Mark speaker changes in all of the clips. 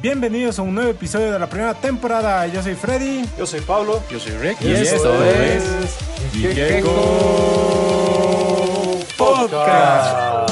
Speaker 1: Bienvenidos a un nuevo episodio de la primera temporada. Yo soy Freddy.
Speaker 2: Yo soy Pablo.
Speaker 3: Yo soy Rick.
Speaker 1: Y, esto, es Ikeko Podcast.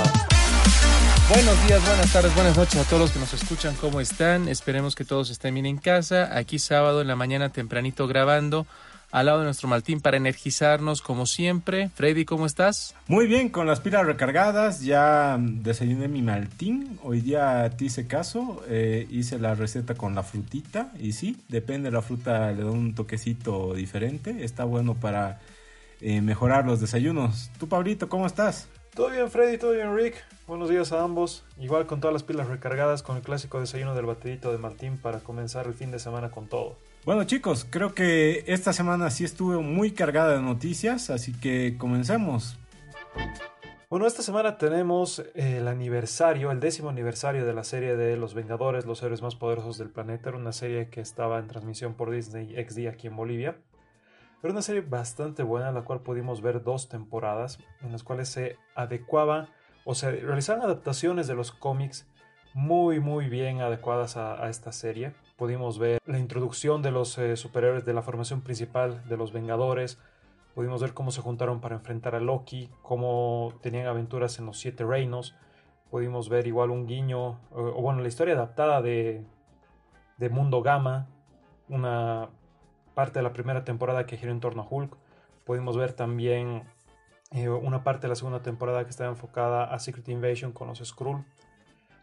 Speaker 3: Buenos días, buenas tardes, buenas noches a todos los que nos escuchan. ¿Cómo están? Esperemos que todos estén bien en casa. Aquí sábado en la mañana tempranito grabando al lado de nuestro Maltín para energizarnos como siempre. Freddy, ¿cómo estás?
Speaker 1: Muy bien, con las pilas recargadas, ya desayuné mi Maltín. Hoy día te hice caso, eh, hice la receta con la frutita y sí, depende de la fruta, le da un toquecito diferente. Está bueno para eh, mejorar los desayunos. Tú, Pablito, ¿cómo estás?
Speaker 2: Todo bien, Freddy, todo bien, Rick. Buenos días a ambos. Igual con todas las pilas recargadas, con el clásico desayuno del baterito de Martín para comenzar el fin de semana con todo.
Speaker 1: Bueno chicos, creo que esta semana sí estuvo muy cargada de noticias, así que comencemos.
Speaker 2: Bueno, esta semana tenemos el aniversario, el décimo aniversario de la serie de Los Vengadores, los héroes más poderosos del planeta. Era una serie que estaba en transmisión por Disney XD aquí en Bolivia. Era una serie bastante buena, en la cual pudimos ver dos temporadas, en las cuales se adecuaba o se realizaban adaptaciones de los cómics muy muy bien adecuadas a, a esta serie. Pudimos ver la introducción de los eh, superhéroes de la formación principal de los Vengadores. Pudimos ver cómo se juntaron para enfrentar a Loki, cómo tenían aventuras en los Siete Reinos. Pudimos ver igual un guiño, o, bueno, la historia adaptada de, de Mundo Gamma, una parte de la primera temporada que giró en torno a Hulk. Pudimos ver también eh, una parte de la segunda temporada que estaba enfocada a Secret Invasion con los Skrull.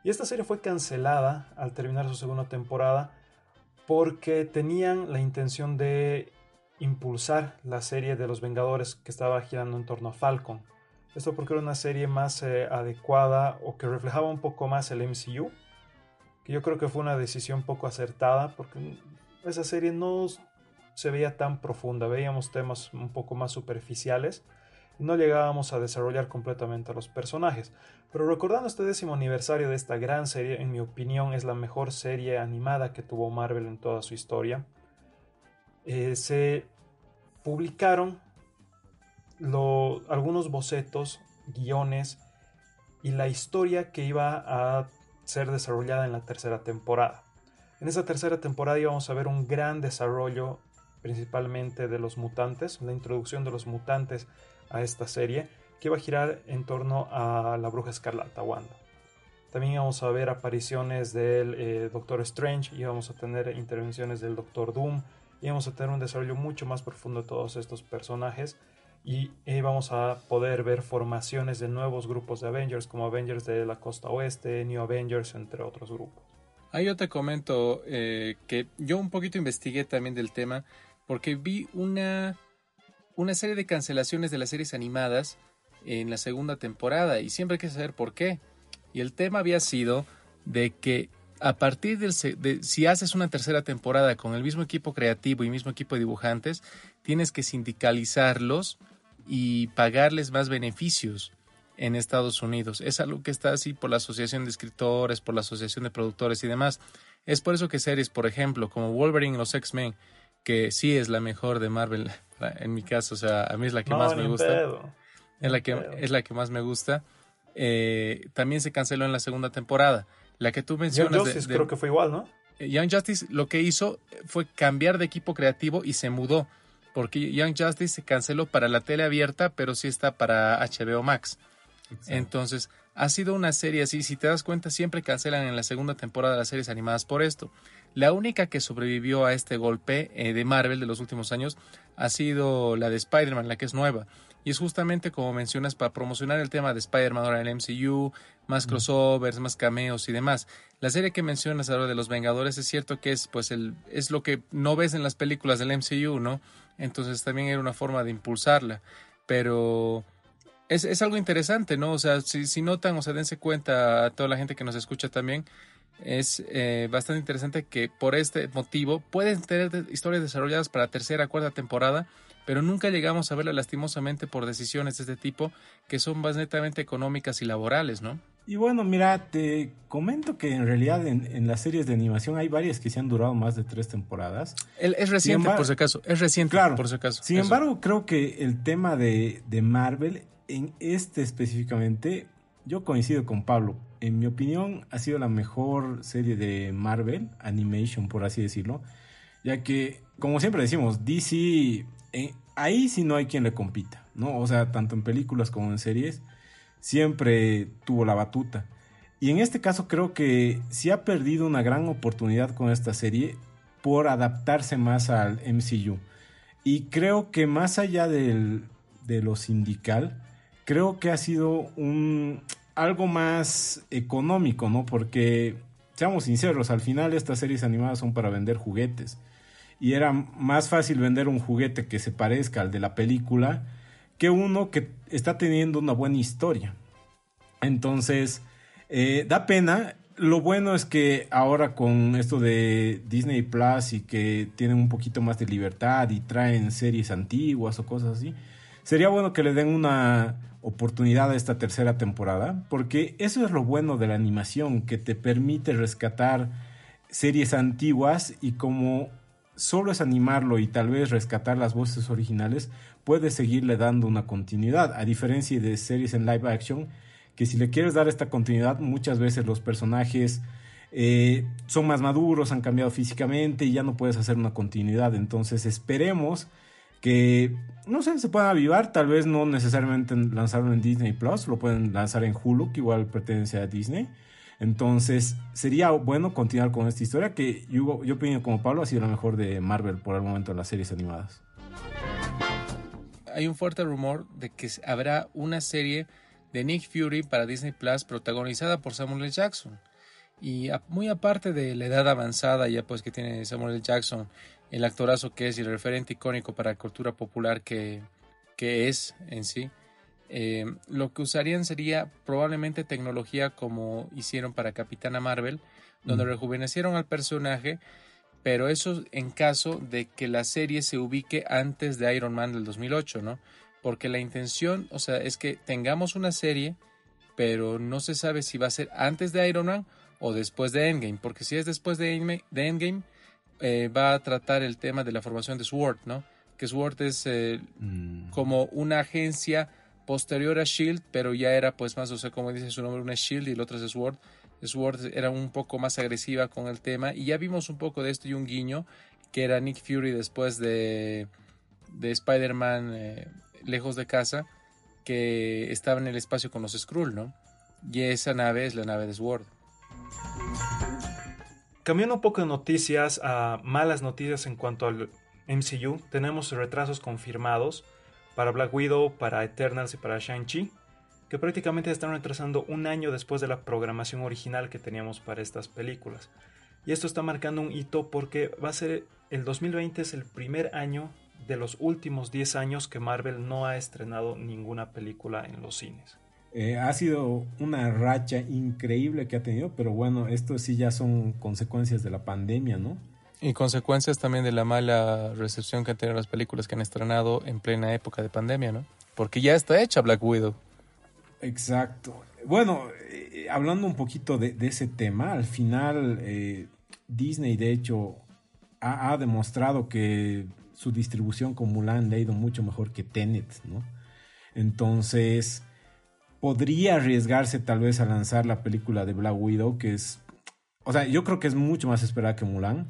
Speaker 2: Y esta serie fue cancelada al terminar su segunda temporada porque tenían la intención de impulsar la serie de los Vengadores que estaba girando en torno a Falcon. Esto porque era una serie más eh, adecuada o que reflejaba un poco más el MCU. Que yo creo que fue una decisión poco acertada porque esa serie no se veía tan profunda. Veíamos temas un poco más superficiales no llegábamos a desarrollar completamente a los personajes. Pero recordando este décimo aniversario de esta gran serie, en mi opinión es la mejor serie animada que tuvo Marvel en toda su historia. Eh, se publicaron algunos bocetos, guiones y la historia que iba a ser desarrollada en la tercera temporada. En esa tercera temporada íbamos a ver un gran desarrollo principalmente de los mutantes, la introducción de los mutantes a esta serie que va a girar en torno a la bruja escarlata Wanda. También vamos a ver apariciones del eh, Doctor Strange y vamos a tener intervenciones del Doctor Doom y vamos a tener un desarrollo mucho más profundo de todos estos personajes y eh, vamos a poder ver formaciones de nuevos grupos de Avengers como Avengers de la costa oeste, New Avengers, entre otros grupos.
Speaker 3: Ahí yo te comento eh, que yo un poquito investigué también del tema porque vi una una serie de cancelaciones de las series animadas en la segunda temporada y siempre hay que saber por qué. Y el tema había sido de que a partir del de, si haces una tercera temporada con el mismo equipo creativo y mismo equipo de dibujantes, tienes que sindicalizarlos y pagarles más beneficios en Estados Unidos. Es algo que está así por la Asociación de Escritores, por la Asociación de Productores y demás. Es por eso que series, por ejemplo, como Wolverine y los X-Men, que sí es la mejor de Marvel, en mi caso, o sea, a mí es la que
Speaker 2: No,
Speaker 3: más me gusta.
Speaker 2: pedo.
Speaker 3: Es la que,
Speaker 2: pedo.
Speaker 3: es la que más me gusta. Eh, también se canceló en la segunda temporada. La que tú
Speaker 2: Young
Speaker 3: mencionas de-
Speaker 2: Justice
Speaker 3: de,
Speaker 2: creo que fue igual, ¿no?
Speaker 3: eh, Young Justice lo que hizo fue cambiar de equipo creativo y se mudó. Porque Young Justice se canceló para la tele abierta, pero sí está para HBO Max. Entonces, ha sido una serie así. Si te das cuenta, siempre cancelan en la segunda temporada las series animadas por esto. La única que sobrevivió a este golpe eh, de Marvel de los últimos años ha sido la de Spider-Man, la que es nueva. Y es justamente como mencionas para promocionar el tema de Spider-Man ahora en el MCU, más crossovers, más cameos y demás. La serie que mencionas ahora de los Vengadores es cierto que es pues el es lo que no ves en las películas del MCU, ¿no? Entonces también era una forma de impulsarla, pero es, es algo interesante, ¿no? O sea, si, si notan o sea, dense cuenta a toda la gente que nos escucha también, es eh, bastante interesante que por este motivo pueden tener historias desarrolladas para tercera, cuarta temporada, pero nunca llegamos a verla lastimosamente por decisiones de este tipo que son más netamente económicas y laborales, ¿no?
Speaker 1: Y bueno, mira, te comento que en realidad en, en las series de animación hay varias que se han durado más de tres temporadas.
Speaker 3: El- es reciente,
Speaker 1: embargo-
Speaker 3: por si acaso, es reciente,
Speaker 1: Claro.
Speaker 3: por si acaso.
Speaker 1: Sin
Speaker 3: Eso.
Speaker 1: embargo, creo que el tema de, de Marvel, en este específicamente, yo coincido con Pablo. En mi opinión, ha sido la mejor serie de Marvel, Animation, por así decirlo. Ya que, como siempre decimos, DC, eh, ahí sí no hay quien le compita, ¿no? O sea, tanto en películas como en series, siempre tuvo la batuta. Y en este caso creo que sí ha perdido una gran oportunidad con esta serie por adaptarse más al MCU. Y creo que más allá de lo sindical, creo que ha sido un algo más económico, ¿no? Porque, seamos sinceros, al final estas series animadas son para vender juguetes. Y era más fácil vender un juguete que se parezca al de la película que uno que está teniendo una buena historia. Entonces, eh, da pena. Lo bueno es que ahora con esto de Disney Plus y que tienen un poquito más de libertad y traen series antiguas o cosas así, sería bueno que le den una oportunidad a esta tercera temporada, porque eso es lo bueno de la animación, que te permite rescatar series antiguas y como solo es animarlo y tal vez rescatar las voces originales, puedes seguirle dando una continuidad, a diferencia de series en live action, que si le quieres dar esta continuidad, muchas veces los personajes eh, son más maduros, han cambiado físicamente y ya no puedes hacer una continuidad. Entonces esperemos que, no sé, se puedan avivar, tal vez no necesariamente lanzarlo en Disney Plus, lo pueden lanzar en Hulu, que igual pertenece a Disney. Entonces, sería bueno continuar con esta historia que yo, yo opino como Pablo ha sido la mejor de Marvel por el momento en las series animadas.
Speaker 3: Hay un fuerte rumor de que habrá una serie de Nick Fury para Disney Plus protagonizada por Samuel L. Jackson. Y muy aparte de la edad avanzada ya pues que tiene Samuel L. Jackson el actorazo que es y el referente icónico para la cultura popular que, es en sí. Eh, lo que usarían sería probablemente tecnología como hicieron para Capitana Marvel, donde mm. rejuvenecieron al personaje, pero eso en caso de que la serie se ubique antes de Iron Man del 2008, ¿no? Porque la intención, o sea, es que tengamos una serie, pero no se sabe si va a ser antes de Iron Man o después de Endgame, porque si es después de Endgame eh, va a tratar el tema de la formación de SWORD, ¿no? Que SWORD es eh, mm. como una agencia posterior a SHIELD, pero ya era pues más, o sea, como dice su nombre, una SHIELD y el otro es SWORD. SWORD era un poco más agresiva con el tema y ya vimos un poco de esto y un guiño que era Nick Fury después de, de Spider-Man eh, lejos de casa, que estaba en el espacio con los Skrull, ¿no? Y esa nave es la nave de SWORD.
Speaker 2: Cambiando un poco de noticias a malas noticias en cuanto al MCU, tenemos retrasos confirmados para Black Widow, para Eternals y para Shang-Chi, que prácticamente están retrasando un año después de la programación original que teníamos para estas películas. Y esto está marcando un hito porque va a ser el 2020 es el primer año de los últimos 10 años que Marvel no ha estrenado ninguna película en los cines.
Speaker 1: Eh, ha sido una racha increíble que ha tenido, pero bueno, esto sí ya son consecuencias de la pandemia, ¿no?
Speaker 3: Y consecuencias también de la mala recepción que han tenido las películas que han estrenado en plena época de pandemia, ¿no? Porque ya está hecha Black Widow.
Speaker 1: Exacto. Bueno, eh, hablando un poquito de, ese tema, al final eh, Disney de hecho ha, ha, demostrado que su distribución con Mulan le ha ido mucho mejor que Tenet, ¿no? Entonces, podría arriesgarse tal vez a lanzar la película de Black Widow, que es, o sea, yo creo que es mucho más esperada que Mulan,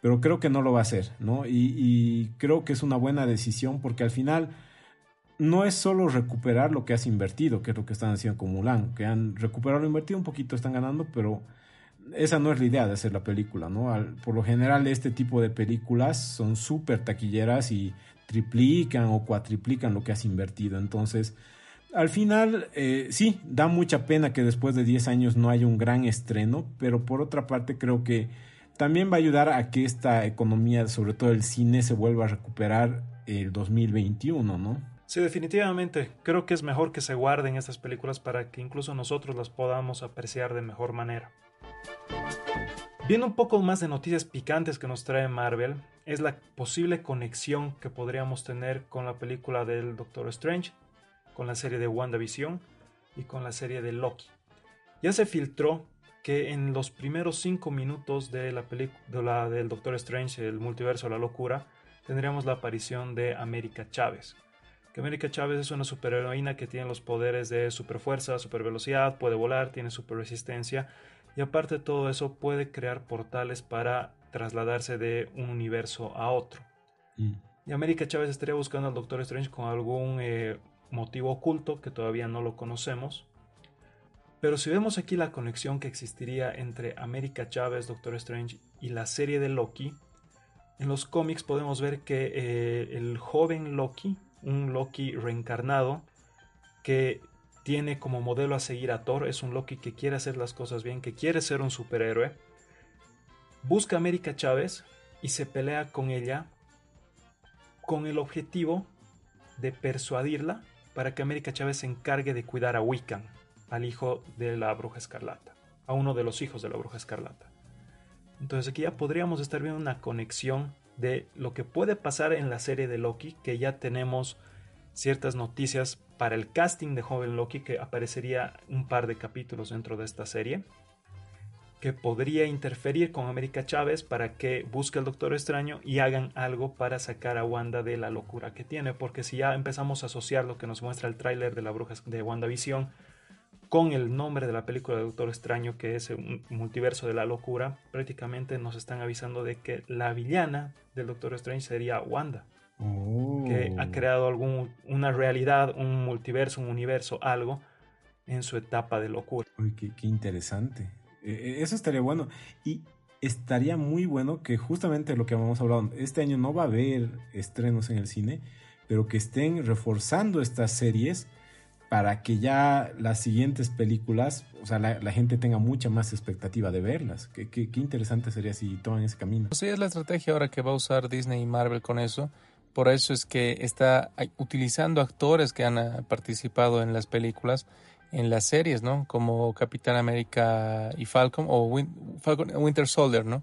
Speaker 1: pero creo que no lo va a hacer, ¿no? Y, creo que es una buena decisión porque al final no es solo recuperar lo que has invertido, que es lo que están haciendo con Mulan, que han recuperado lo invertido un poquito, están ganando, pero esa no es la idea de hacer la película, ¿no? por lo general este tipo de películas son súper taquilleras y triplican o cuatriplican lo que has invertido, entonces al final, eh, sí, da mucha pena que después de 10 años no haya un gran estreno, pero por otra parte creo que también va a ayudar a que esta economía, sobre todo el cine, se vuelva a recuperar el 2021, ¿no?
Speaker 2: Sí, definitivamente. Creo que es mejor que se guarden estas películas para que incluso nosotros las podamos apreciar de mejor manera. Viendo un poco más de noticias picantes que nos trae Marvel, es la posible conexión que podríamos tener con la película del Doctor Strange con la serie de WandaVision y con la serie de Loki. Ya se filtró que en los primeros 5 minutos de la película del Doctor Strange, el multiverso de la locura, tendríamos la aparición de América Chávez. que América Chávez es una superheroína que tiene los poderes de superfuerza, supervelocidad, puede volar, tiene super resistencia y aparte de todo eso puede crear portales para trasladarse de un universo a otro. Mm. Y América Chávez estaría buscando al Doctor Strange con algún eh, motivo oculto que todavía no lo conocemos. Pero si vemos aquí la conexión que existiría entre América Chávez, Doctor Strange y la serie de Loki, en los cómics podemos ver que eh, el joven Loki, un Loki reencarnado, que tiene como modelo a seguir a Thor, es un Loki que quiere hacer las cosas bien, que quiere ser un superhéroe, busca a América Chávez y se pelea con ella con el objetivo de persuadirla para que América Chávez se encargue de cuidar a Wiccan, al hijo de la bruja escarlata, a uno de los hijos de la bruja escarlata. Entonces aquí ya podríamos estar viendo una conexión de lo que puede pasar en la serie de Loki, que ya tenemos ciertas noticias para el casting de joven Loki, que aparecería un par de capítulos dentro de esta serie, que podría interferir con América Chávez para que busque al Doctor Extraño y hagan algo para sacar a Wanda de la locura que tiene, porque si ya empezamos a asociar lo que nos muestra el tráiler de la bruja de WandaVision con el nombre de la película de Doctor Extraño, que es un multiverso de la locura, prácticamente nos están avisando de que la villana del Doctor Strange sería Wanda. Que ha oh. creado algún, una realidad, un multiverso, un universo, algo en su etapa de locura.
Speaker 1: Uy, qué, interesante. E, e, eso estaría bueno. Y estaría muy bueno que justamente lo que hemos hablado, este año no va a haber estrenos en el cine, pero que estén reforzando estas series para que ya las siguientes películas, o sea, la, gente tenga mucha más expectativa de verlas. Qué, qué, interesante sería si toman ese camino.
Speaker 3: Sí, es la estrategia ahora que va a usar Disney y Marvel con eso. Por eso es que está utilizando actores que han ah, participado en las películas, en las series, ¿no? Como Capitán América y Falcon, o Winter Soldier, ¿no?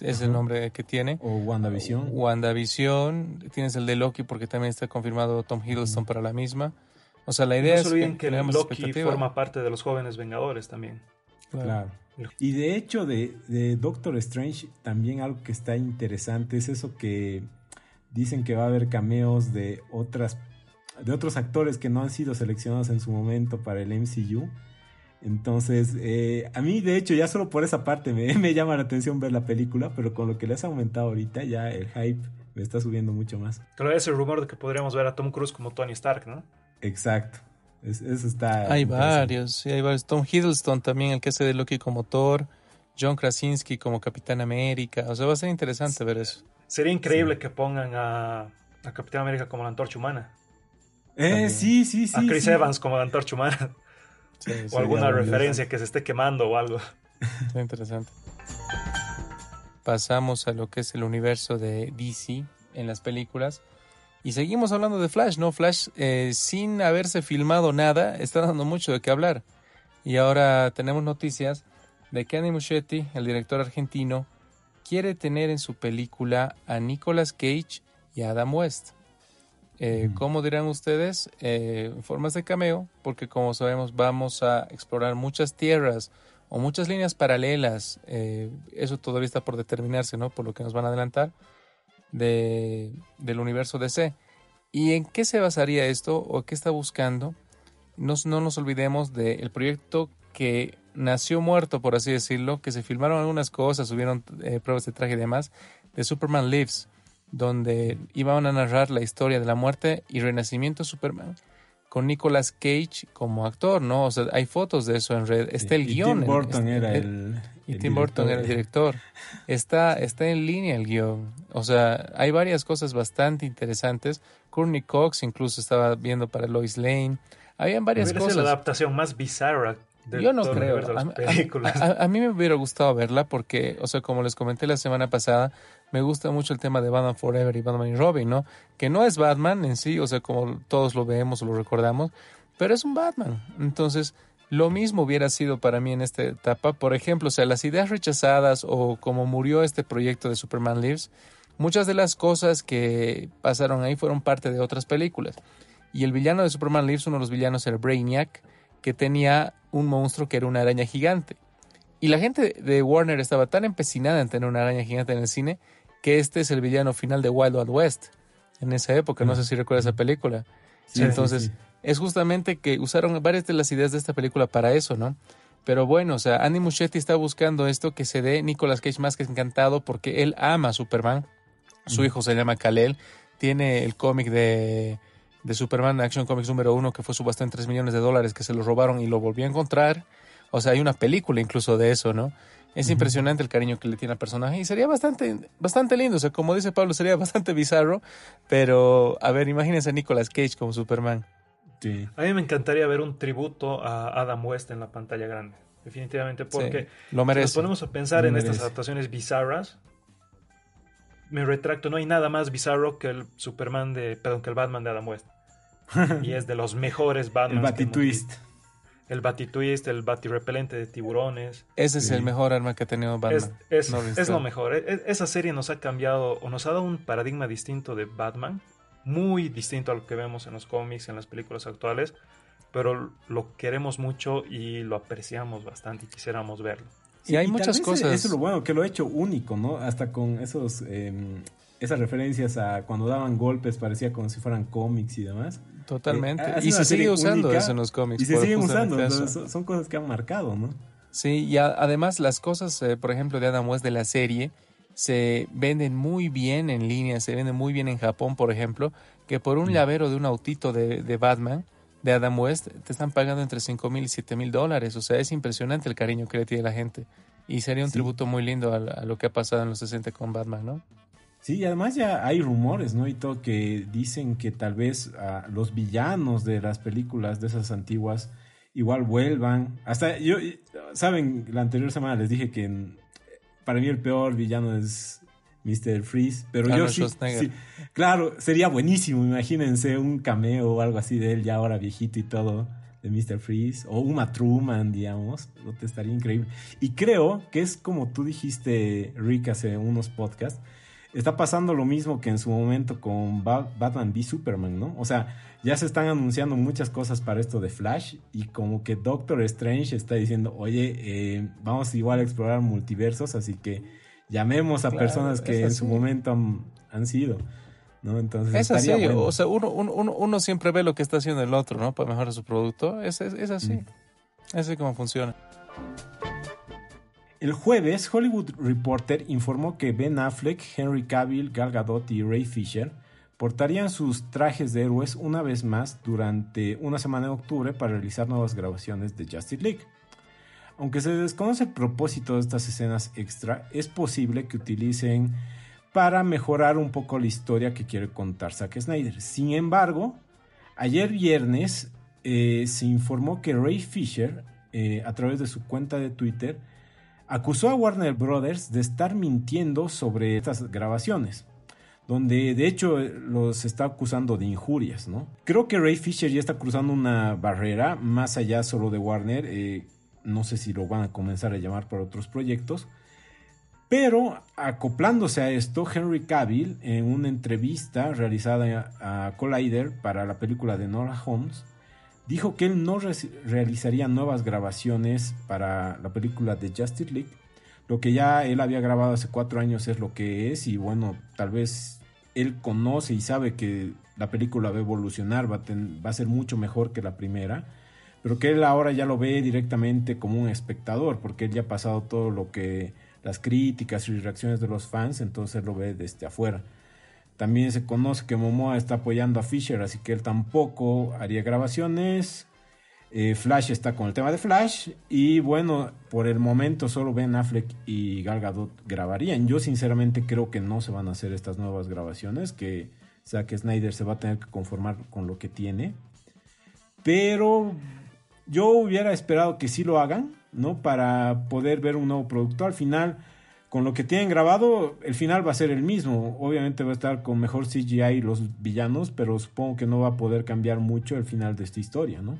Speaker 3: Es el nombre que tiene.
Speaker 1: O WandaVision.
Speaker 3: WandaVision. Tienes el de Loki porque también está confirmado Tom Hiddleston para la misma. O sea, la idea
Speaker 2: es que, que Loki forma parte de los jóvenes Vengadores también.
Speaker 1: Claro. Y de hecho, de, Doctor Strange, también algo que está interesante es eso que dicen que va a haber cameos de otras de otros actores que no han sido seleccionados en su momento para el MCU. Entonces, eh, a mí de hecho ya solo por esa parte me, me, llama la atención ver la película, pero con lo que les ha aumentado ahorita ya el hype me está subiendo mucho más.
Speaker 2: Claro, es el rumor de que podríamos ver a Tom Cruise como Tony Stark, ¿no?
Speaker 1: Exacto. eso está.
Speaker 3: Hay varios, sí, hay varios. Tom Hiddleston también, el que hace de Loki como Thor. John Krasinski como Capitán América. O sea, va a ser interesante ver eso.
Speaker 2: Sería increíble que pongan a, Capitán América como la antorcha humana.
Speaker 1: Eh, sí, sí, sí.
Speaker 2: A Chris Evans como antorcha humana. o alguna referencia que se esté quemando o algo.
Speaker 3: Está interesante. Pasamos a lo que es el universo de DC en las películas. Y seguimos hablando de Flash, ¿no? Flash, eh, sin haberse filmado nada, está dando mucho de qué hablar. Y ahora tenemos noticias de que Andy Muschietti, el director argentino, quiere tener en su película a Nicolas Cage y a Adam West. Eh, ¿Cómo dirán ustedes? Eh, formas de cameo, porque como sabemos vamos a explorar muchas tierras o muchas líneas paralelas. eso todavía está por determinarse, ¿no? Por lo que nos van a adelantar de, del universo DC. ¿Y en qué se basaría esto o qué está buscando? No, no nos olvidemos del proyecto que nació muerto, por así decirlo, que se filmaron algunas cosas, subieron eh, pruebas de traje y demás, de Superman Lives, donde iban a narrar la historia de la muerte y renacimiento de Superman con Nicolas Cage como actor, ¿no? O sea, hay fotos de eso en red. Está el guion.
Speaker 1: Tim Burton era el,
Speaker 3: y Tim Burton era el director. Está, está en línea el guion. O sea, hay varias cosas bastante interesantes. Courtney Cox incluso estaba viendo para Lois Lane. Habían varias cosas.
Speaker 2: la adaptación más bizarra
Speaker 3: yo no creo. A, a, mí me hubiera gustado verla porque, o sea, como les comenté la semana pasada, me gusta mucho el tema de Batman Forever y Batman y Robin, ¿no? Que no es Batman en sí, o sea, como todos lo vemos o lo recordamos, pero es un Batman. Entonces, lo mismo hubiera sido para mí en esta etapa. Por ejemplo, o sea, las ideas rechazadas o como murió este proyecto de Superman Lives, muchas de las cosas que pasaron ahí fueron parte de otras películas. Y el villano de Superman Lives, uno de los villanos era Brainiac, que tenía un monstruo que era una araña gigante. Y la gente de Warner estaba tan empecinada en tener una araña gigante en el cine que este es el villano final de Wild Wild West en esa época. No sé si recuerdas esa película. Entonces, es justamente que usaron varias de las ideas de esta película para eso, ¿no? Pero bueno, o sea, Andy Muschietti está buscando esto que se dé Nicolas Cage más que encantado porque él ama a Superman. Su hijo se llama Kal-El. Tiene el cómic de, de Superman Action Comics número uno que fue subastado en 3 millones de dólares que se lo robaron y lo volvió a encontrar. O sea, hay una película incluso de eso, ¿no? Es impresionante el cariño que le tiene al personaje y sería bastante, bastante lindo. O sea, como dice Pablo, sería bastante bizarro. Pero, a ver, imagínense a Nicolas Cage como Superman.
Speaker 2: Sí. A mí me encantaría ver un tributo a Adam West en la pantalla grande. Definitivamente, porque
Speaker 3: lo merece.
Speaker 2: si nos ponemos a pensar en estas adaptaciones bizarras, me retracto, no hay nada más bizarro que el Superman de, perdón, que el Batman de Adam West. y es de los mejores Batman.
Speaker 1: el Batitwist.
Speaker 2: El Batitwist, el Batirepelente de tiburones.
Speaker 3: Ese es el mejor arma que ha tenido Batman.
Speaker 2: Es, es lo mejor. E, e, esa serie nos ha cambiado o nos ha dado un paradigma distinto de Batman muy distinto a lo que vemos en los cómics, en las películas actuales, pero lo queremos mucho y lo apreciamos bastante y quisiéramos verlo.
Speaker 3: y hay muchas cosas.
Speaker 1: Eso es lo bueno, que lo ha hecho único, ¿no? Hasta con esos em, esas referencias a cuando daban golpes, parecía como si fueran cómics y demás.
Speaker 3: Totalmente. Eh, y se sigue usando eso en los cómics.
Speaker 1: Y se siguen usando. son, cosas que han marcado, ¿no?
Speaker 3: Sí, y además las cosas, eh, por ejemplo, de Adam West de la serie, se venden muy bien en línea, se venden muy bien en Japón, por ejemplo, que por un mm. llavero de un autito de, Batman, de Adam West, te están pagando entre 5 mil y 7 mil dólares. O sea, es impresionante el cariño que le tiene la gente. Y sería un tributo muy lindo a, lo que ha pasado en los 60 con Batman, ¿no?
Speaker 1: Sí, y además ya hay rumores, ¿no? Y todo que dicen que tal vez ah, los villanos de las películas de esas antiguas igual vuelvan. Hasta yo, saben, la anterior semana les dije que para mí el peor villano es Mr. Freeze, pero yo sí, claro, sería buenísimo, imagínense un cameo o algo así de él ya ahora viejito y todo de Mr. Freeze o Uma Truman, digamos, te estaría increíble. Y creo que es como tú dijiste, Rick, hace unos podcasts, está pasando lo mismo que en su momento con Batman v Superman, ¿no? O sea, ya se están anunciando muchas cosas para esto de Flash y como que Doctor Strange está diciendo, oye, eh, vamos igual a explorar multiversos, así que llamemos a personas que en su momento han, sido. ¿no? Entonces,
Speaker 3: es así, o sea, uno, uno, uno, siempre ve lo que está haciendo el otro, ¿no? Para mejorar su producto. Es, es, así. Mm. Es así como funciona.
Speaker 1: El jueves, Hollywood Reporter informó que Ben Affleck, Henry Cavill, Gal Gadot y Ray Fisher portarían sus trajes de héroes una vez más durante una semana de octubre para realizar nuevas grabaciones de Justice League. Aunque se desconoce el propósito de estas escenas extra, es posible que utilicen para mejorar un poco la historia que quiere contar Zack Snyder. Sin embargo, ayer viernes eh, se informó que Ray Fisher, eh, a través de su cuenta de Twitter, acusó a Warner Brothers de estar mintiendo sobre estas grabaciones donde de hecho los está acusando de injurias, ¿no? Creo que Ray Fisher ya está cruzando una barrera más allá solo de Warner, eh, no sé si lo van a comenzar a llamar para otros proyectos, pero acoplándose a esto, Henry Cavill, en una entrevista realizada a Collider para la película de Nora Holmes, dijo que él no realizaría nuevas grabaciones para la película de Justice League. Lo que ya él había grabado hace cuatro años es lo que es y bueno, tal vez él conoce y sabe que la película va a evolucionar, va a, va a ser mucho mejor que la primera, pero que él ahora ya lo ve directamente como un espectador, porque él ya ha pasado todo lo que las críticas y reacciones de los fans, entonces lo ve desde afuera. También se conoce que Momoa está apoyando a Fisher, así que él tampoco haría grabaciones. Eh, Flash está con el tema de Flash. Y bueno, por el momento solo Ben Affleck y Gal Gadot grabarían. Yo sinceramente creo que no se van a hacer estas nuevas grabaciones. Que Zack Snyder se va a tener que conformar con lo que tiene. Pero yo hubiera esperado que sí lo hagan, ¿no? Para poder ver un nuevo producto. Al final, con lo que tienen grabado, el final va a ser el mismo. Obviamente va a estar con mejor CGI los villanos, pero supongo que no va a poder cambiar mucho el final de esta historia, ¿no?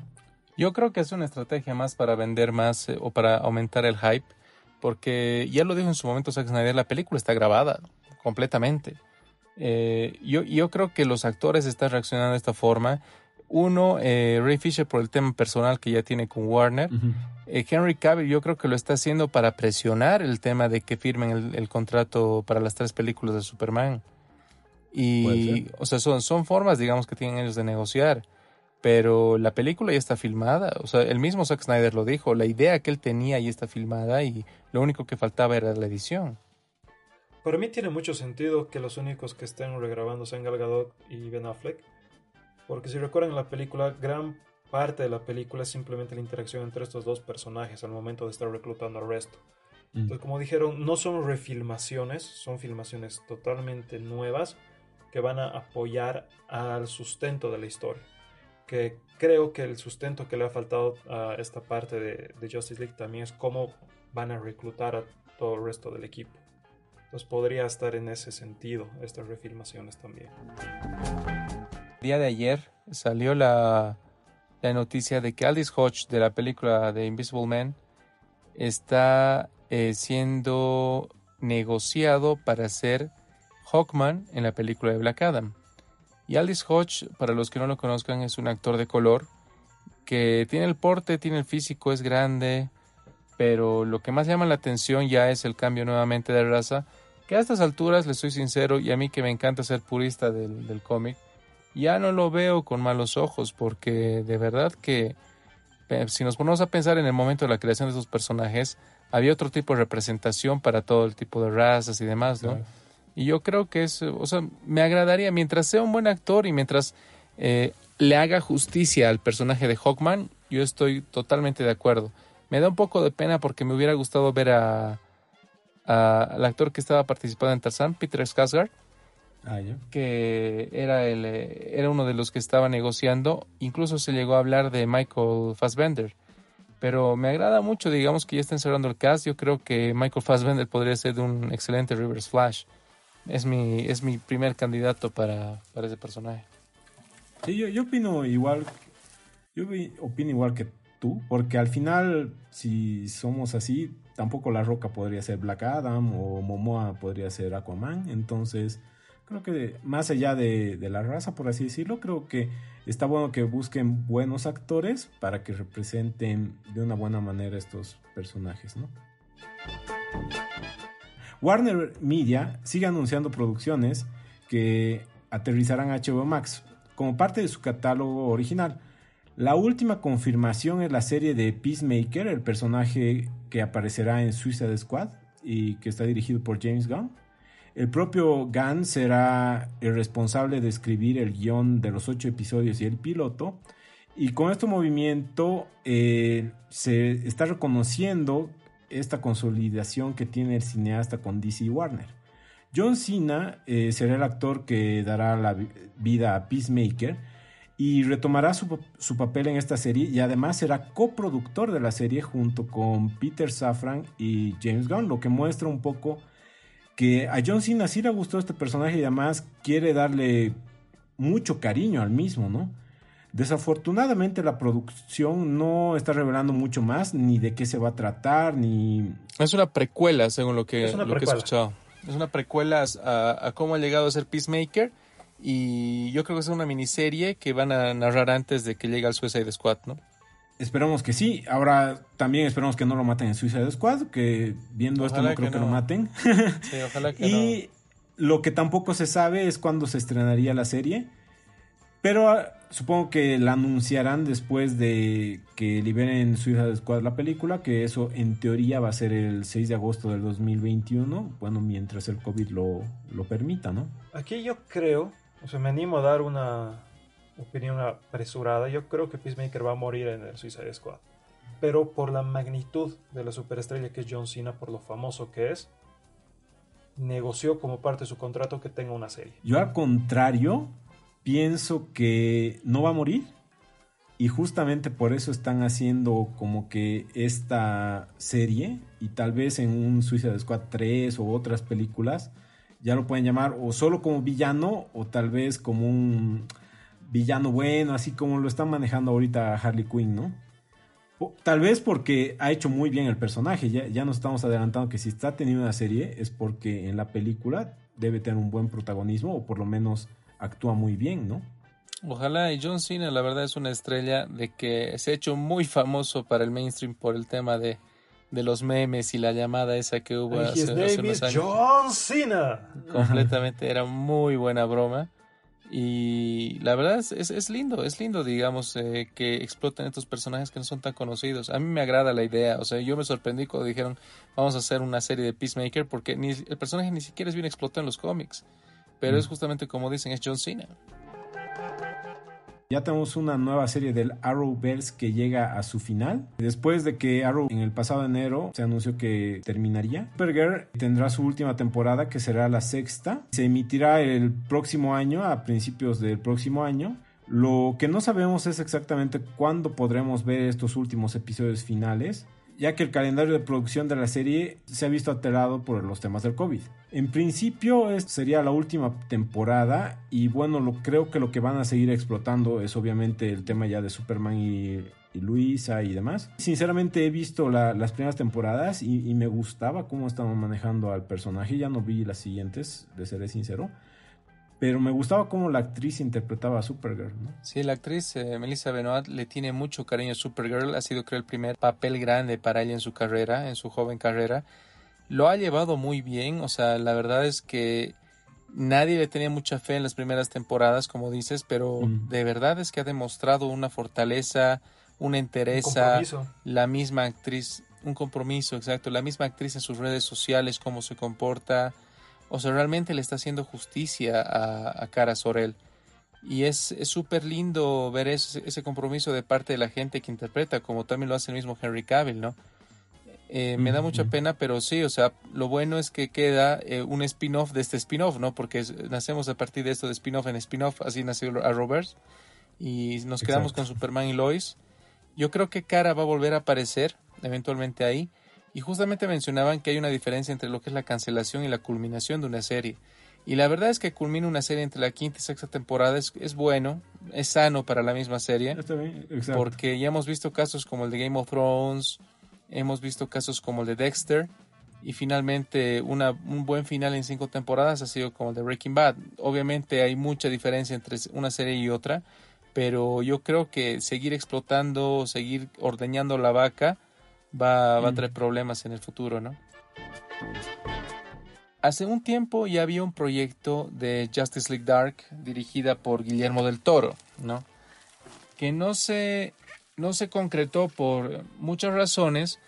Speaker 3: Yo creo que es una estrategia más para vender más eh, o para aumentar el hype, porque ya lo dijo en su momento Zack Snyder, la película está grabada completamente. Eh, yo, yo creo que los actores están reaccionando de esta forma. Uno, eh, Ray Fisher por el tema personal que ya tiene con Warner. Henry Cavill yo creo que lo está haciendo para presionar el tema de que firmen el, el contrato para las tres películas de Superman. Y, o sea, son, son formas, digamos, que tienen ellos de negociar. pero la película ya está filmada. O sea, el mismo Zack Snyder lo dijo, la idea que él tenía ya está filmada y lo único que faltaba era la edición.
Speaker 2: Para mí tiene mucho sentido que los únicos que estén regrabando sean Gal Gadot y Ben Affleck, porque si recuerdan la película, gran parte de la película es simplemente la interacción entre estos dos personajes al momento de estar reclutando al resto. Mm. Entonces, como dijeron, no son refilmaciones, son filmaciones totalmente nuevas que van a apoyar al sustento de la historia. Que creo que el sustento que le ha faltado a esta parte de, de Justice League también es cómo van a reclutar a todo el resto del equipo. Entonces podría estar en ese sentido estas refilmaciones también.
Speaker 3: El día de ayer salió la, la noticia de que Aldis Hodge de la película de Invisible Man está eh, siendo negociado para ser Hawkman en la película de Black Adam. Y Aldis Hodge, para los que no lo conozcan, es un actor de color que tiene el porte, tiene el físico, es grande, pero lo que más llama la atención ya es el cambio nuevamente de raza, que a estas alturas, le soy sincero, y a mí que me encanta ser purista del, del cómic, ya no lo veo con malos ojos, porque de verdad que si nos ponemos a pensar en el momento de la creación de esos personajes, había otro tipo de representación para todo el tipo de razas y demás, ¿no? Y yo creo que es, o sea, me agradaría, mientras sea un buen actor y mientras eh, le haga justicia al personaje de Hawkman, yo estoy totalmente de acuerdo. Me da un poco de pena porque me hubiera gustado ver a, al actor que estaba participando en Tarzan, Peter Skarsgård, ah, que era, el, eh, era uno de los que estaba negociando. Incluso se llegó a hablar de Michael Fassbender pero me agrada mucho, digamos que ya estén cerrando el cast. Yo creo que Michael Fassbender podría ser un excelente Rivers Flash. Es mi, es mi primer candidato para, para ese personaje.
Speaker 1: Sí, yo, yo opino igual. Yo opino igual que tú, porque al final, si somos así, tampoco La Roca podría ser Black Adam o Momoa podría ser Aquaman. Entonces, creo que más allá de, la raza, por así decirlo, creo que está bueno que busquen buenos actores para que representen de una buena manera estos personajes. Warner Media sigue anunciando producciones que aterrizarán a HBO Max como parte de su catálogo original. La última confirmación es la serie de Peacemaker, el personaje que aparecerá en Suicide Squad y que está dirigido por James Gunn. El propio Gunn será el responsable de escribir el guion de los ocho episodios y el piloto. Y con este movimiento eh, se está reconociendo esta consolidación que tiene el cineasta con DC Warner. John Cena eh, será el actor que dará la vida a Peacemaker y retomará su, su, papel en esta serie y además será coproductor de la serie junto con Peter Safran y James Gunn, lo que muestra un poco que a John Cena sí le gustó este personaje y además quiere darle mucho cariño al mismo, ¿no? Desafortunadamente la producción no está revelando mucho más, ni de qué se va a tratar, ni...
Speaker 3: Es una precuela, según lo que, lo que he escuchado. Es una precuela a, a, cómo ha llegado a ser Peacemaker y yo creo que es una miniserie que van a narrar antes de que llegue al Suicide Squad, ¿no?
Speaker 1: Esperamos que sí. Ahora también esperamos que no lo maten en Suicide Squad, que viendo esto no creo que, lo maten.
Speaker 3: Sí, ojalá que
Speaker 1: y lo que tampoco se sabe es cuándo se estrenaría la serie. Pero ah, supongo que la anunciarán después de que liberen Suicide Squad la película, que eso en teoría va a ser el 6 de agosto del 2021, bueno, mientras el COVID lo, lo permita, ¿no?
Speaker 2: Aquí yo creo, o sea, me animo a dar una, opinión apresurada, yo creo que Peacemaker va a morir en el Suicide Squad. Pero por la magnitud de la superestrella que es John Cena, por lo famoso que es, negoció como parte de su contrato que tenga una serie.
Speaker 1: Yo al contrario, pienso que no va a morir. Y justamente por eso están haciendo como que esta serie y tal vez en un Suicide Squad 3 o otras películas ya lo pueden llamar o solo como villano o tal vez como un villano bueno, así como lo están manejando ahorita Harley Quinn, ¿no? tal vez porque ha hecho muy bien el personaje, ya, ya nos estamos adelantando que si está teniendo una serie es porque en la película debe tener un buen protagonismo o por lo menos actúa muy bien, ¿no?
Speaker 3: Ojalá, y John Cena la verdad es una estrella de que se ha hecho muy famoso para el mainstream por el tema de, de los memes y la llamada esa que hubo hace,
Speaker 2: hace unos años. John Cena.
Speaker 3: Completamente, era muy buena broma. Y la verdad es, es, lindo, es lindo, digamos, eh, que exploten estos personajes que no son tan conocidos. A mí me agrada la idea, o sea, yo me sorprendí cuando dijeron vamos a hacer una serie de Peacemaker porque ni, el personaje ni siquiera es bien explotado en los cómics. Pero es mm. justamente como dicen, es John Cena.
Speaker 1: Ya tenemos una nueva serie del Arrowverse que llega a su final. Después de que Arrow en el pasado enero se anunció que terminaría, Supergirl tendrá su última temporada que será la sexta. Se emitirá el próximo año, a principios del próximo año. Lo que no sabemos es exactamente cuándo podremos ver estos últimos episodios finales ya que el calendario de producción de la serie se ha visto alterado por los temas del COVID. En principio esta sería la última temporada y bueno, creo que lo que van a seguir explotando es obviamente el tema ya de Superman y, Luisa y demás. Sinceramente he visto las primeras temporadas y, me gustaba cómo estaban manejando al personaje, ya no vi las siguientes, de seré sincero. Pero me gustaba cómo la actriz interpretaba a Supergirl, ¿no?
Speaker 3: Sí, la actriz eh, Melissa Benoit le tiene mucho cariño a Supergirl. Ha sido, creo, el primer papel grande para ella en su carrera, en su joven carrera. Lo ha llevado muy bien. O sea, la verdad es que nadie le tenía mucha fe en las primeras temporadas, como dices, pero mm. de verdad es que ha demostrado una fortaleza, una entereza. La misma actriz, un compromiso, exacto. La misma actriz en sus redes sociales, cómo se comporta o sea, realmente le está haciendo justicia a, a Cara Sorel. Y es súper lindo ver ese, ese, compromiso de parte de la gente que interpreta, como también lo hace el mismo Henry Cavill, ¿no? Eh, me da mucha pena, pero sí, o sea, lo bueno es que queda eh, un spin-off de este spin-off, ¿no? Porque nacemos a partir de esto de spin-off en spin-off, así nació a Roberts, y nos quedamos con Superman y Lois. Yo creo que Cara va a volver a aparecer eventualmente ahí, y justamente mencionaban que hay una diferencia entre lo que es la cancelación y la culminación de una serie. Y la verdad es que culmina una serie entre la quinta y sexta temporada es, es bueno, es sano para la misma serie. porque ya hemos visto casos como el de Game of Thrones, hemos visto casos como el de Dexter, y finalmente una, un buen final en cinco temporadas ha sido como el de Breaking Bad. Obviamente hay mucha diferencia entre una serie y otra, pero yo creo que seguir explotando, seguir ordeñando la vaca, va, a mm. traer problemas en el futuro, ¿no? Hace un tiempo ya había un proyecto de Justice League Dark dirigida por Guillermo del Toro, ¿no? Que no se, no se concretó por muchas razones,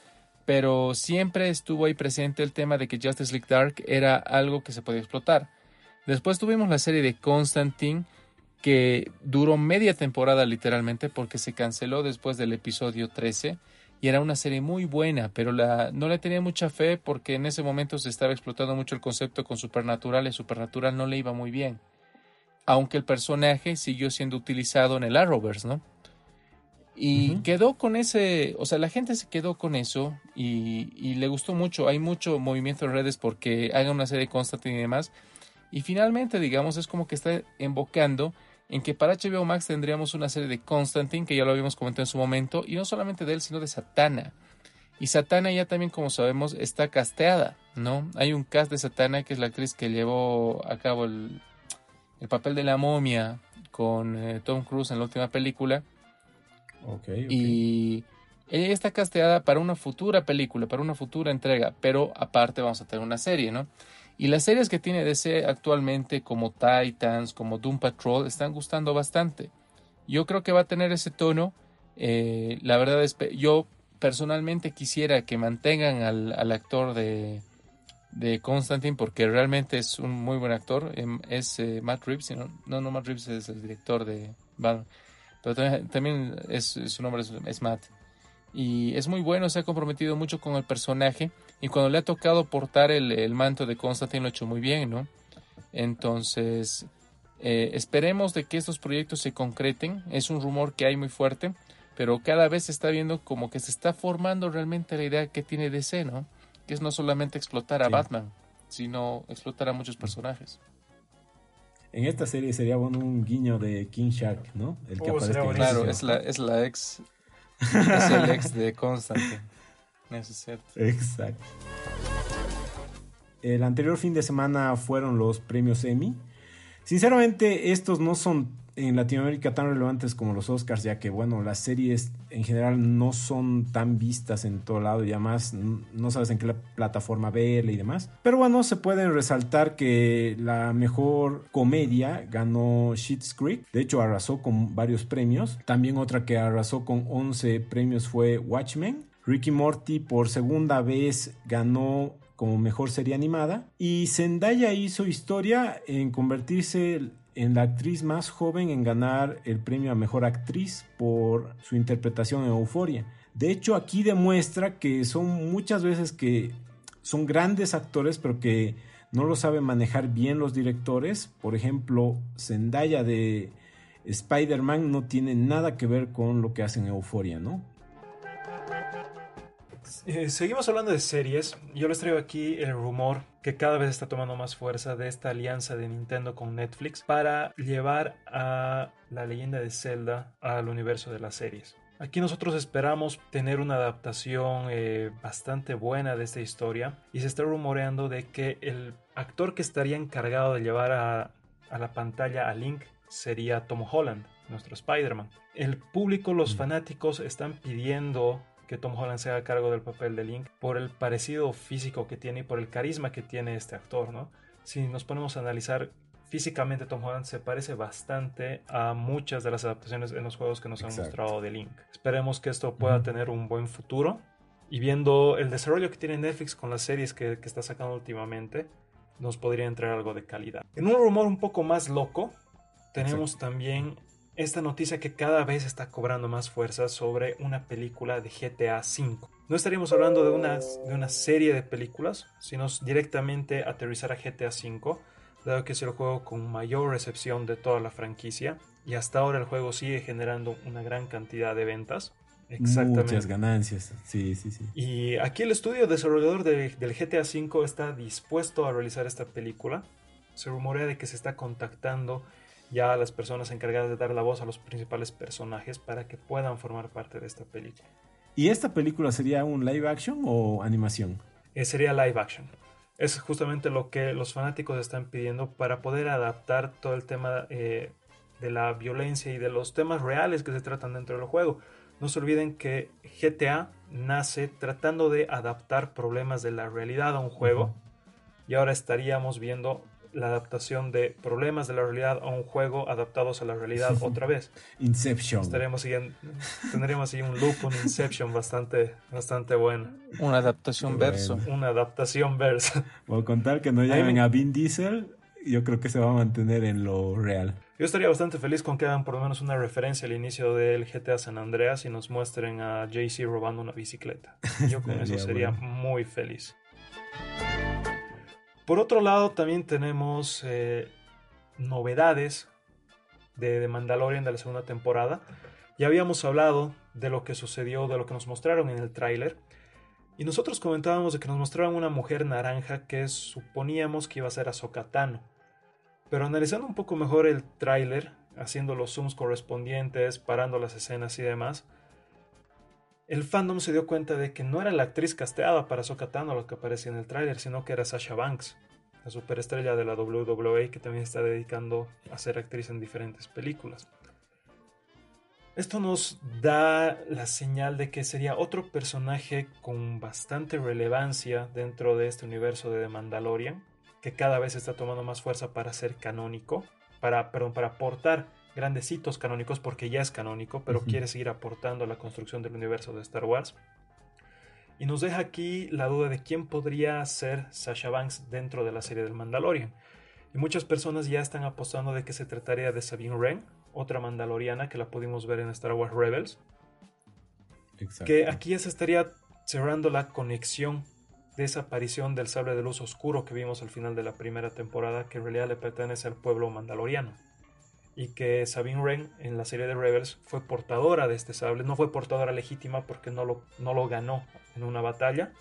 Speaker 3: pero siempre estuvo ahí presente el tema de que Justice League Dark era algo que se podía explotar. Después tuvimos la serie de Constantine, que duró media temporada literalmente porque se canceló después del episodio 13 y era una serie muy buena, pero la, no le tenía mucha fe porque en ese momento se estaba explotando mucho el concepto con Supernatural y Supernatural no le iba muy bien. Aunque el personaje siguió siendo utilizado en el Arrowverse, ¿no? Y quedó con ese, o sea, la gente se quedó con eso y, y, le gustó mucho. Hay mucho movimiento en redes porque haga una serie constante y demás. Y finalmente, digamos, es como que está invocando en que para HBO Max tendríamos una serie de Constantine, que ya lo habíamos comentado en su momento, y no solamente de él, sino de Satana. Y Satana ya también, como sabemos, está casteada, ¿no? Hay un cast de Satana, que es la actriz que llevó a cabo el, papel de la momia con eh, Tom Cruise en la última película.
Speaker 1: Okay,
Speaker 3: Y ella está casteada para una futura película, para una futura entrega, pero aparte vamos a tener una serie, ¿no? Y las series que tiene DC actualmente, como Titans, como Doom Patrol, están gustando bastante. Yo creo que va a tener ese tono. Eh, la verdad es, yo personalmente quisiera que mantengan al, actor de, de Constantine porque realmente es un muy buen actor. Em, es eh, Matt Reeves, no, no, Matt Reeves es el director de Batman, pero también, es, su nombre es Matt y es muy bueno, se ha comprometido mucho con el personaje y cuando le ha tocado portar el, manto de Constantine lo ha hecho muy bien, ¿no? Entonces, eh, esperemos de que estos proyectos se concreten, es un rumor que hay muy fuerte, pero cada vez se está viendo como que se está formando realmente la idea que tiene DC, ¿no? Que es no solamente explotar a Batman, sino explotar a muchos personajes.
Speaker 1: En esta serie sería bueno un guiño de King Shark, ¿no?
Speaker 3: El que uh, Claro, es la, es la ex es el ex de Constantine.
Speaker 1: Exacto. El anterior fin de semana fueron los premios Emmy. Sinceramente, estos no son en Latinoamérica tan relevantes como los Oscars, ya que bueno, las series en general no son tan vistas en todo lado y además no sabes en qué plataforma verla y demás. Pero bueno, se pueden resaltar que la mejor comedia ganó Sheets Creek, de hecho arrasó con varios premios. También otra que arrasó con 11 premios fue Watchmen. Ricky Morty por segunda vez ganó como mejor serie animada y Zendaya hizo historia en convertirse en la actriz más joven en ganar el premio a mejor actriz por su interpretación en Euforia. De hecho, aquí demuestra que son muchas veces que son grandes actores, pero que no lo saben manejar bien los directores. Por ejemplo, Zendaya de Spider-Man no tiene nada que ver con lo que hacen en Euforia, ¿no?
Speaker 2: Eh, seguimos hablando de series. Yo les traigo aquí el rumor que cada vez está tomando más fuerza de esta alianza de Nintendo con Netflix para llevar a la leyenda de Zelda al universo de las series. Aquí nosotros esperamos tener una adaptación eh, bastante buena de esta historia y se está rumoreando de que el actor que estaría encargado de llevar a, a la pantalla a Link sería Tom Holland, nuestro Spider-Man. El público, los mm. fanáticos están pidiendo que Tom Holland sea a cargo del papel de Link por el parecido físico que tiene y por el carisma que tiene este actor, ¿no? Si nos ponemos a analizar físicamente Tom Holland se parece bastante a muchas de las adaptaciones en los juegos que nos han mostrado de Link. Esperemos que esto pueda tener un buen futuro y viendo el desarrollo que tiene Netflix con las series que, está sacando últimamente, nos podría entrar algo de calidad. En un rumor un poco más loco, tenemos también esta noticia que cada vez está cobrando más fuerza sobre una película de GTA V. No estaríamos hablando de una, de una serie de películas, sino directamente aterrizar a GTA V, dado que es el juego con mayor recepción de toda la franquicia y hasta ahora el juego sigue generando una gran cantidad de ventas.
Speaker 1: Exactamente. Muchas ganancias, sí, sí, sí.
Speaker 2: Y aquí el estudio desarrollador del GTA V está dispuesto a realizar esta película. Se rumorea de que se está contactando ya a las personas encargadas de dar la voz a los principales personajes para que puedan formar parte de esta película.
Speaker 1: ¿Y esta película sería un live action o animación?
Speaker 2: Eh, sería live action. Es justamente lo que los fanáticos están pidiendo para poder adaptar todo el tema eh, de la violencia y de los temas reales que se tratan dentro del juego. No se olviden que GTA nace tratando de adaptar problemas de la realidad a un juego. Y ahora estaríamos viendo la adaptación de problemas de la realidad a un juego adaptados a la realidad otra vez.
Speaker 1: Inception.
Speaker 2: Estaremos siguiendo, tendríamos ahí un loop, un Inception bastante, bastante bueno.
Speaker 3: Una adaptación verso.
Speaker 2: Una adaptación verso.
Speaker 1: Por contar que no llamen a Vin Diesel, yo creo que se va a mantener en lo real.
Speaker 2: Yo estaría bastante feliz con que hagan por lo menos una referencia al inicio del GTA San Andreas y nos muestren a Jay-Z robando una bicicleta. Yo con eso sería muy feliz. Por otro lado, también tenemos eh, novedades de, de, Mandalorian de la segunda temporada. Ya habíamos hablado de lo que sucedió, de lo que nos mostraron en el tráiler. Y nosotros comentábamos de que nos mostraron una mujer naranja que suponíamos que iba a ser Ahsoka Tano. Pero analizando un poco mejor el tráiler, haciendo los zooms correspondientes, parando las escenas y demás, el fandom se dio cuenta de que no era la actriz casteada para Sokatano lo que aparecía en el tráiler, sino que era Sasha Banks, la superestrella de la WWE que también está dedicando a ser actriz en diferentes películas. Esto nos da la señal de que sería otro personaje con bastante relevancia dentro de este universo de The Mandalorian, que cada vez está tomando más fuerza para ser canónico, para, perdón, para aportar grandes hitos canónicos porque ya es canónico, pero quiere seguir aportando a la construcción del universo de Star Wars. Y nos deja aquí la duda de quién podría ser Sasha Banks dentro de la serie del Mandalorian. Y muchas personas ya están apostando de que se trataría de Sabine Wren, otra mandaloriana que la pudimos ver en Star Wars Rebels. Que aquí ya se estaría cerrando la conexión de esa aparición del sable de luz oscuro que vimos al final de la primera temporada, que en realidad le pertenece al pueblo mandaloriano y que Sabine Wren en la serie de Rebels fue portadora de este sable. No fue portadora legítima porque no lo, no lo ganó en una batalla,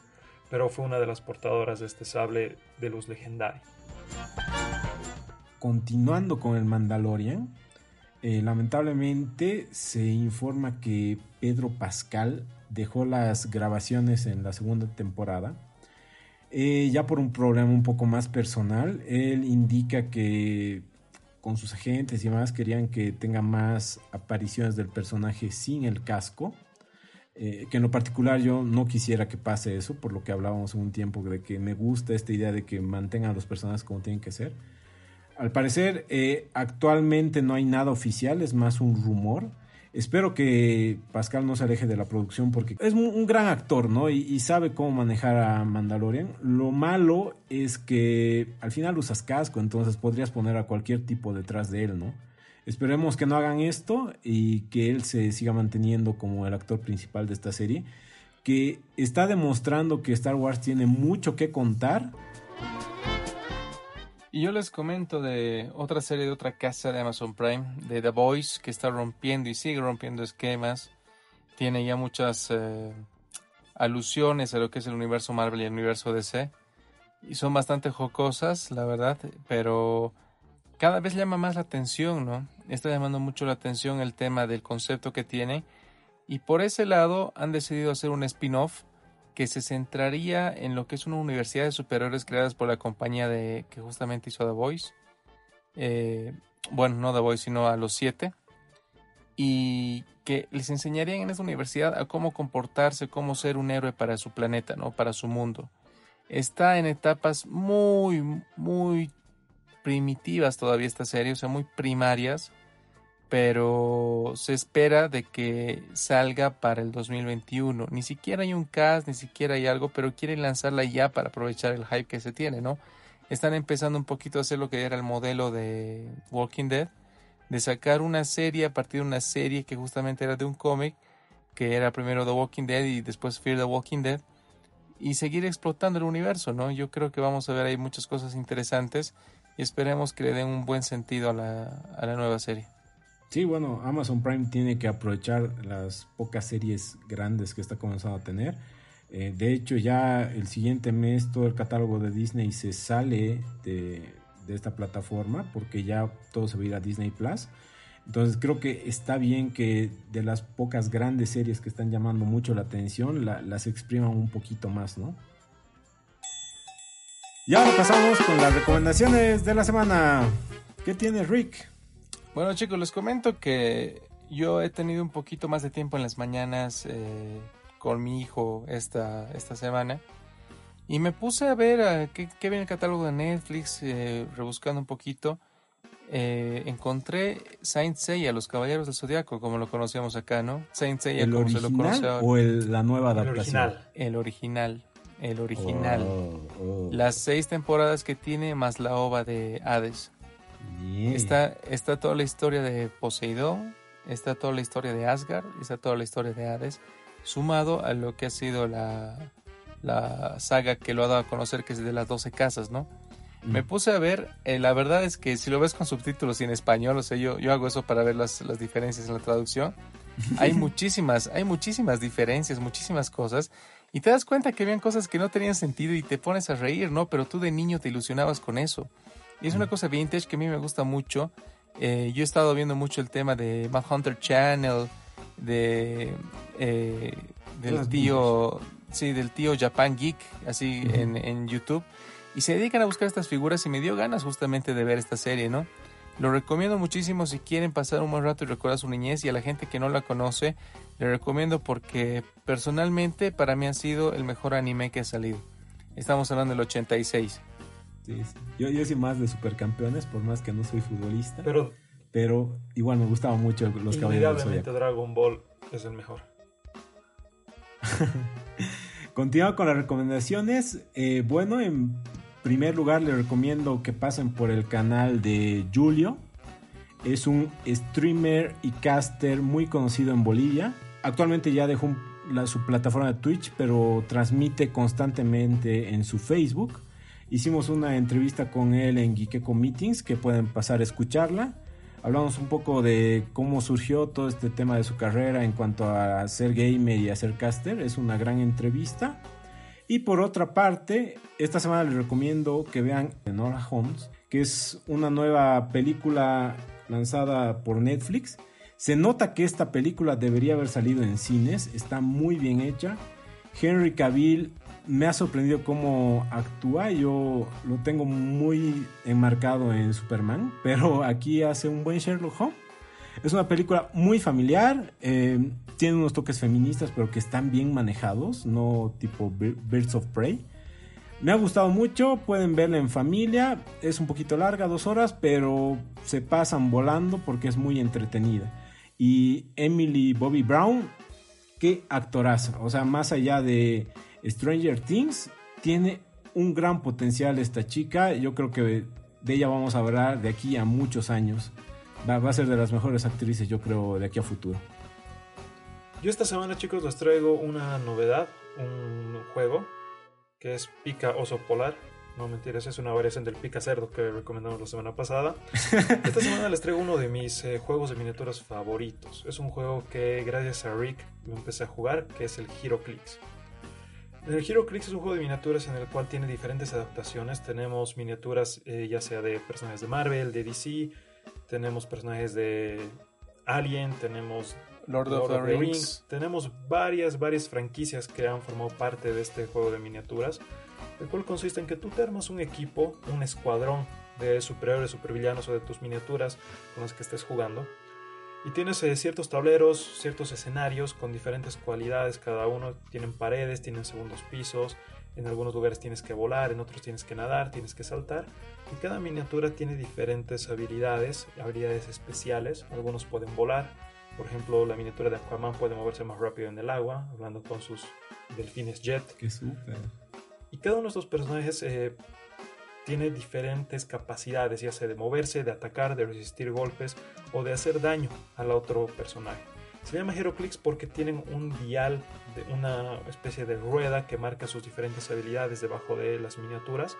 Speaker 2: pero fue una de las portadoras de este sable de luz legendaria.
Speaker 1: Continuando con el Mandalorian, eh, lamentablemente se informa que Pedro Pascal dejó las grabaciones en la segunda temporada. Eh, ya por un problema un poco más personal, él indica que con sus agentes y demás querían que tenga más apariciones del personaje sin el casco. Eh, que en lo particular yo no quisiera que pase eso, por lo que hablábamos un tiempo de que me gusta esta idea de que mantengan a los personajes como tienen que ser. Al parecer, eh, actualmente no hay nada oficial, es más un rumor. Espero que Pascal no se aleje de la producción porque es un, gran actor, ¿no? Y, sabe cómo manejar a Mandalorian. Lo malo es que al final usas casco, entonces podrías poner a cualquier tipo detrás de él, ¿no? Esperemos que no hagan esto y que él se siga manteniendo como el actor principal de esta serie, que está demostrando que Star Wars tiene mucho que contar
Speaker 3: y yo les comento de otra serie de otra casa de Amazon Prime, de The Voice, que está rompiendo y sigue rompiendo esquemas. Tiene ya muchas eh, alusiones a lo que es el universo Marvel y el universo DC. Y son bastante jocosas, la verdad, pero cada vez llama más la atención, ¿no? Está llamando mucho la atención el tema del concepto que tiene. Y por ese lado han decidido hacer un spin-off que se centraría en lo que es una universidad de superiores creadas por la compañía de que justamente hizo The Voice. Eh, bueno, no The Voice, sino a los siete. Y que les enseñarían en esa universidad a cómo comportarse, cómo ser un héroe para su planeta, ¿no? Para su mundo. Está en etapas muy, muy primitivas todavía esta serie, o sea, muy primarias pero se espera de que salga para el 2021. Ni siquiera hay un cast, ni siquiera hay algo, pero quieren lanzarla ya para aprovechar el hype que se tiene, ¿no? Están empezando un poquito a hacer lo que era el modelo de Walking Dead, de sacar una serie a partir de una serie que justamente era de un cómic, que era primero The Walking Dead y después Fear the Walking Dead, y seguir explotando el universo, ¿no? Yo creo que vamos a ver ahí muchas cosas interesantes y esperemos que le den un buen sentido a la, a la nueva serie.
Speaker 1: Sí, bueno, Amazon Prime tiene que aprovechar las pocas series grandes que está comenzando a tener. Eh, de hecho, ya el siguiente mes todo el catálogo de Disney se sale de, esta plataforma porque ya todo se va a ir a Disney Plus. Entonces creo que está bien que de las pocas grandes series que están llamando mucho la atención, las expriman un poquito más, ¿no? Y ahora pasamos con las recomendaciones de la semana. ¿Qué tiene Rick?
Speaker 3: Bueno chicos, les comento que yo he tenido un poquito más de tiempo en las mañanas eh, con mi hijo esta, esta semana y me puse a ver a qué, viene el catálogo de Netflix, eh, rebuscando un poquito. Eh, encontré Saint Seiya, Los Caballeros del Zodiaco, como lo conocíamos acá, ¿no? Saint Seiya,
Speaker 1: ¿El
Speaker 3: como
Speaker 1: original se lo conoce ¿O la nueva adaptación?
Speaker 3: El original. El original. Oh, oh. Las seis temporadas que tiene, más la ova de Hades. Está, está toda la historia de Poseidón, está toda la historia de Asgard, está toda la historia de Hades, sumado a lo que ha sido la, la saga que lo ha dado a conocer, que es de las 12 casas, ¿no? Me puse a ver, eh, la verdad es que si lo ves con subtítulos y en español, o sea, yo, yo hago eso para ver las, las diferencias en la traducción. Hay muchísimas, hay muchísimas diferencias, muchísimas cosas. Y te das cuenta que habían cosas que no tenían sentido y te pones a reír, ¿no? Pero tú de niño te ilusionabas con eso. Y es una cosa vintage que a mí me gusta mucho. Eh, yo he estado viendo mucho el tema de Mad Hunter Channel, de eh, del tío, sí, del tío Japan Geek, así en, en, YouTube. Y se dedican a buscar estas figuras y me dio ganas justamente de ver esta serie, ¿no? Lo recomiendo muchísimo si quieren pasar un buen rato y recordar su niñez y a la gente que no la conoce, le recomiendo porque personalmente para mí ha sido el mejor anime que ha salido. Estamos hablando del 86.
Speaker 1: Yo, yo soy más de supercampeones, por más que no soy futbolista.
Speaker 2: Pero,
Speaker 1: pero igual me gustaba mucho los caballeros
Speaker 2: Dragon Ball es el mejor.
Speaker 1: Continuamos con las recomendaciones. Eh, bueno, en primer lugar les recomiendo que pasen por el canal de Julio. Es un streamer y caster muy conocido en Bolivia. Actualmente ya dejó su plataforma de Twitch, pero transmite constantemente en su Facebook. Hicimos una entrevista con él en Geekeco Meetings que pueden pasar a escucharla. Hablamos un poco de cómo surgió todo este tema de su carrera en cuanto a ser gamer y a ser caster. Es una gran entrevista. Y por otra parte, esta semana les recomiendo que vean Nora Holmes, que es una nueva película lanzada por Netflix. Se nota que esta película debería haber salido en cines, está muy bien hecha. Henry Cavill me ha sorprendido cómo actúa. Yo lo tengo muy enmarcado en Superman, pero aquí hace un buen Sherlock Holmes. Es una película muy familiar, eh, tiene unos toques feministas, pero que están bien manejados, no tipo Birds of Prey. Me ha gustado mucho, pueden verla en familia, es un poquito larga, dos horas, pero se pasan volando porque es muy entretenida. Y Emily Bobby Brown, qué actoraza, o sea, más allá de Stranger Things, tiene un gran potencial esta chica, yo creo que de ella vamos a hablar de aquí a muchos años. Va, va a ser de las mejores actrices, yo creo, de aquí a futuro.
Speaker 2: Yo esta semana, chicos, les traigo una novedad, un juego que es Pica Oso Polar. No mentiras, es una variación del Pica Cerdo que recomendamos la semana pasada. Esta semana les traigo uno de mis eh, juegos de miniaturas favoritos. Es un juego que gracias a Rick lo empecé a jugar, que es el Hero Clicks. El Hero Clicks es un juego de miniaturas en el cual tiene diferentes adaptaciones. Tenemos miniaturas eh, ya sea de personajes de Marvel, de DC, tenemos personajes de Alien, tenemos
Speaker 3: Lord, of, the, Rings.
Speaker 2: Tenemos varias, varias franquicias que han formado parte de este juego de miniaturas, el cual consiste en que tú te armas un equipo, un escuadrón de superhéroes, supervillanos o de tus miniaturas con las que estés jugando. Y tienes eh, ciertos tableros, ciertos escenarios con diferentes cualidades cada uno. Tienen paredes, tienen segundos pisos. En algunos lugares tienes que volar, en otros tienes que nadar, tienes que saltar. Y cada miniatura tiene diferentes habilidades, habilidades especiales. Algunos pueden volar, por ejemplo, la miniatura de Aquaman puede moverse más rápido en el agua, hablando con sus delfines jet.
Speaker 1: ¡Qué súper!
Speaker 2: Y cada uno de estos personajes eh, tiene diferentes capacidades, ya sea de moverse, de atacar, de resistir golpes o de hacer daño al otro personaje. Se llama Heroclix porque tienen un dial, de una especie de rueda que marca sus diferentes habilidades debajo de las miniaturas.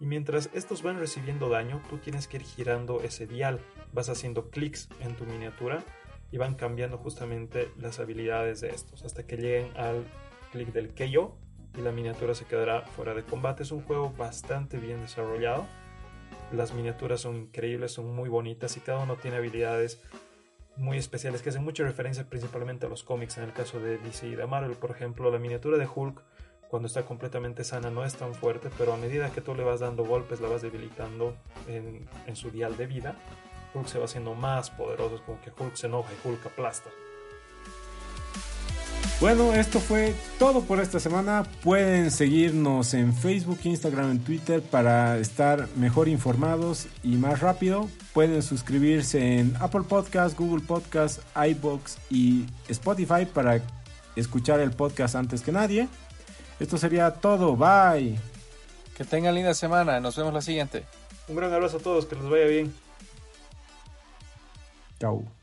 Speaker 2: Y mientras estos van recibiendo daño, tú tienes que ir girando ese dial. Vas haciendo clics en tu miniatura y van cambiando justamente las habilidades de estos hasta que lleguen al clic del KO y la miniatura se quedará fuera de combate. Es un juego bastante bien desarrollado. Las miniaturas son increíbles, son muy bonitas y cada uno tiene habilidades muy especiales que hacen mucha referencia principalmente a los cómics. En el caso de DC y de Marvel, por ejemplo, la miniatura de Hulk cuando está completamente sana no es tan fuerte, pero a medida que tú le vas dando golpes la vas debilitando en, en su dial de vida Hulk se va haciendo más poderoso, es como que Hulk se enoja y Hulk aplasta.
Speaker 1: Bueno, esto fue todo por esta semana. Pueden seguirnos en Facebook, Instagram, en Twitter para estar mejor informados y más rápido. Pueden suscribirse en Apple Podcast, Google Podcast, iBox y Spotify para escuchar el podcast antes que nadie. Esto sería todo. Bye.
Speaker 3: Que tengan linda semana. Nos vemos la siguiente.
Speaker 2: Un gran abrazo a todos. Que les vaya bien.
Speaker 1: Chao.